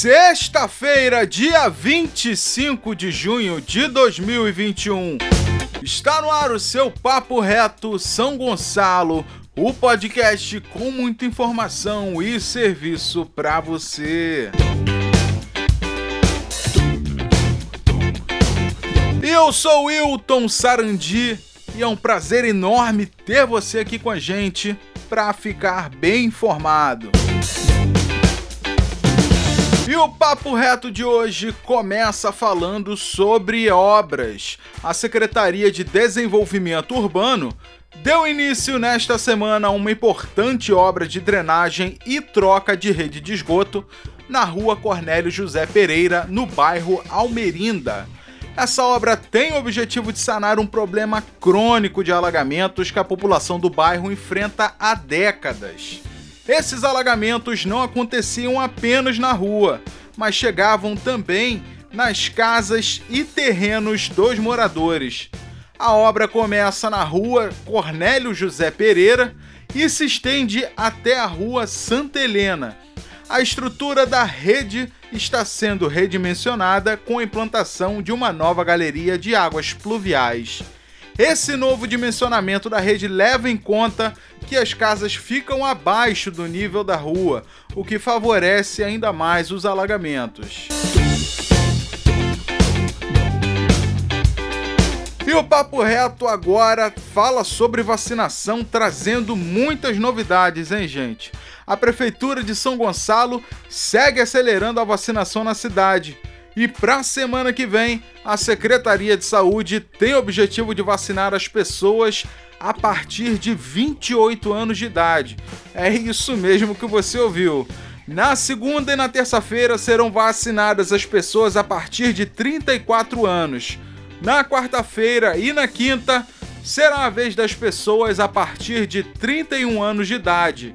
Sexta-feira, dia 25 de junho de 2021. Está no ar o seu Papo Reto São Gonçalo, o podcast com muita informação e serviço para você. Eu sou Wilton Sarandi e é um prazer enorme ter você aqui com a gente para ficar bem informado. E o papo reto de hoje começa falando sobre obras. A Secretaria de Desenvolvimento Urbano deu início nesta semana a uma importante obra de drenagem e troca de rede de esgoto na rua Cornélio José Pereira, no bairro Almerinda. Essa obra tem o objetivo de sanar um problema crônico de alagamentos que a população do bairro enfrenta há décadas. Esses alagamentos não aconteciam apenas na rua, mas chegavam também nas casas e terrenos dos moradores. A obra começa na rua Cornélio José Pereira e se estende até a rua Santa Helena. A estrutura da rede está sendo redimensionada com a implantação de uma nova galeria de águas pluviais. Esse novo dimensionamento da rede leva em conta que as casas ficam abaixo do nível da rua, o que favorece ainda mais os alagamentos. E o Papo Reto agora fala sobre vacinação, trazendo muitas novidades, hein, gente? A Prefeitura de São Gonçalo segue acelerando a vacinação na cidade. E para a semana que vem, a Secretaria de Saúde tem o objetivo de vacinar as pessoas a partir de 28 anos de idade. É isso mesmo que você ouviu. Na segunda e na terça-feira serão vacinadas as pessoas a partir de 34 anos. Na quarta-feira e na quinta será a vez das pessoas a partir de 31 anos de idade.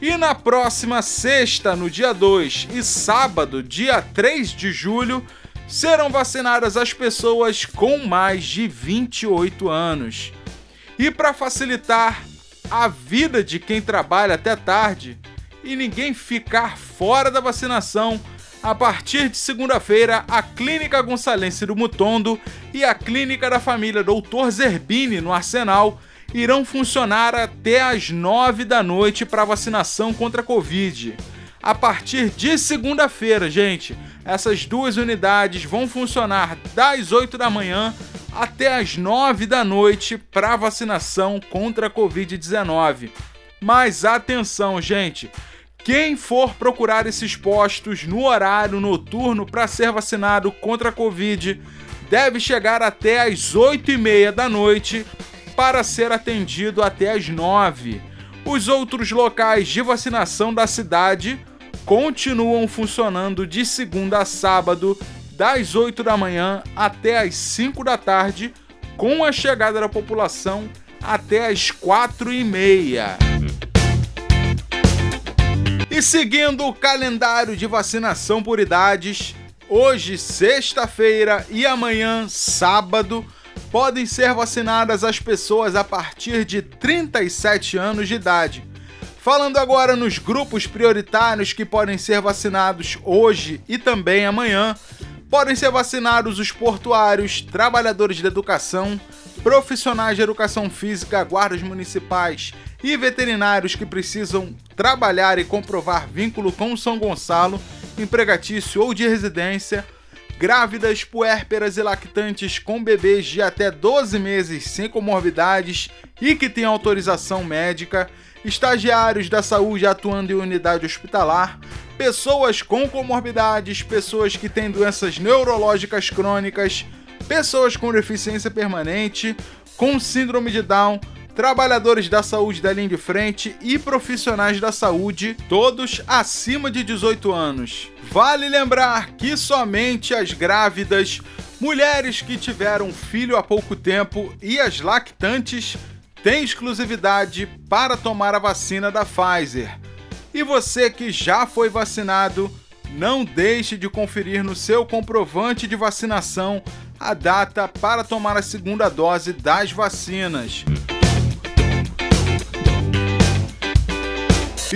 E na próxima sexta, no dia 2, e sábado, dia 3 de julho, serão vacinadas as pessoas com mais de 28 anos. E para facilitar a vida de quem trabalha até tarde e ninguém ficar fora da vacinação, a partir de segunda-feira, a Clínica Gonçalense do Mutondo e a Clínica da Família Doutor Zerbini, no Arsenal, irão funcionar até às 9 da noite para vacinação contra a Covid. A partir de segunda-feira, gente, essas duas unidades vão funcionar das 8 da manhã até às 9 da noite para vacinação contra a Covid-19. Mas atenção, gente! Quem for procurar esses postos no horário noturno para ser vacinado contra a Covid deve chegar até às 8 e meia da noite para ser atendido até às 9. Os outros locais de vacinação da cidade continuam funcionando de segunda a sábado, das 8 da manhã até às 5 da tarde, com a chegada da população até às 4 e meia. E seguindo o calendário de vacinação por idades, hoje, sexta-feira, e amanhã, sábado, podem ser vacinadas as pessoas a partir de 37 anos de idade. Falando agora nos grupos prioritários que podem ser vacinados hoje e também amanhã, podem ser vacinados os portuários, trabalhadores da educação, profissionais de educação física, guardas municipais e veterinários que precisam trabalhar e comprovar vínculo com São Gonçalo, empregatício ou de residência grávidas, puérperas e lactantes com bebês de até 12 meses sem comorbidades e que têm autorização médica, estagiários da saúde atuando em unidade hospitalar, pessoas com comorbidades, pessoas que têm doenças neurológicas crônicas, pessoas com deficiência permanente, com síndrome de Down, trabalhadores da saúde da linha de frente e profissionais da saúde, todos acima de 18 anos. Vale lembrar que somente as grávidas, mulheres que tiveram filho há pouco tempo e as lactantes têm exclusividade para tomar a vacina da Pfizer. E você que já foi vacinado, não deixe de conferir no seu comprovante de vacinação a data para tomar a segunda dose das vacinas.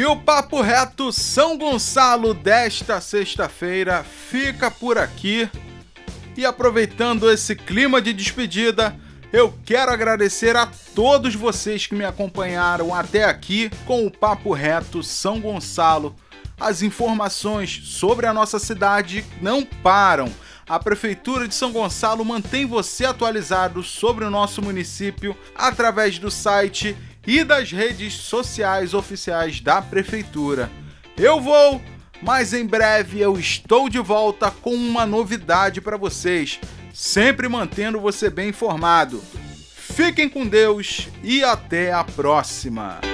E o Papo Reto São Gonçalo desta sexta-feira fica por aqui. E aproveitando esse clima de despedida, eu quero agradecer a todos vocês que me acompanharam até aqui com o Papo Reto São Gonçalo. As informações sobre a nossa cidade não param. A Prefeitura de São Gonçalo mantém você atualizado sobre o nosso município através do site e das redes sociais oficiais da Prefeitura. Eu vou, mas em breve eu estou de volta com uma novidade para vocês, sempre mantendo você bem informado. Fiquem com Deus e até a próxima!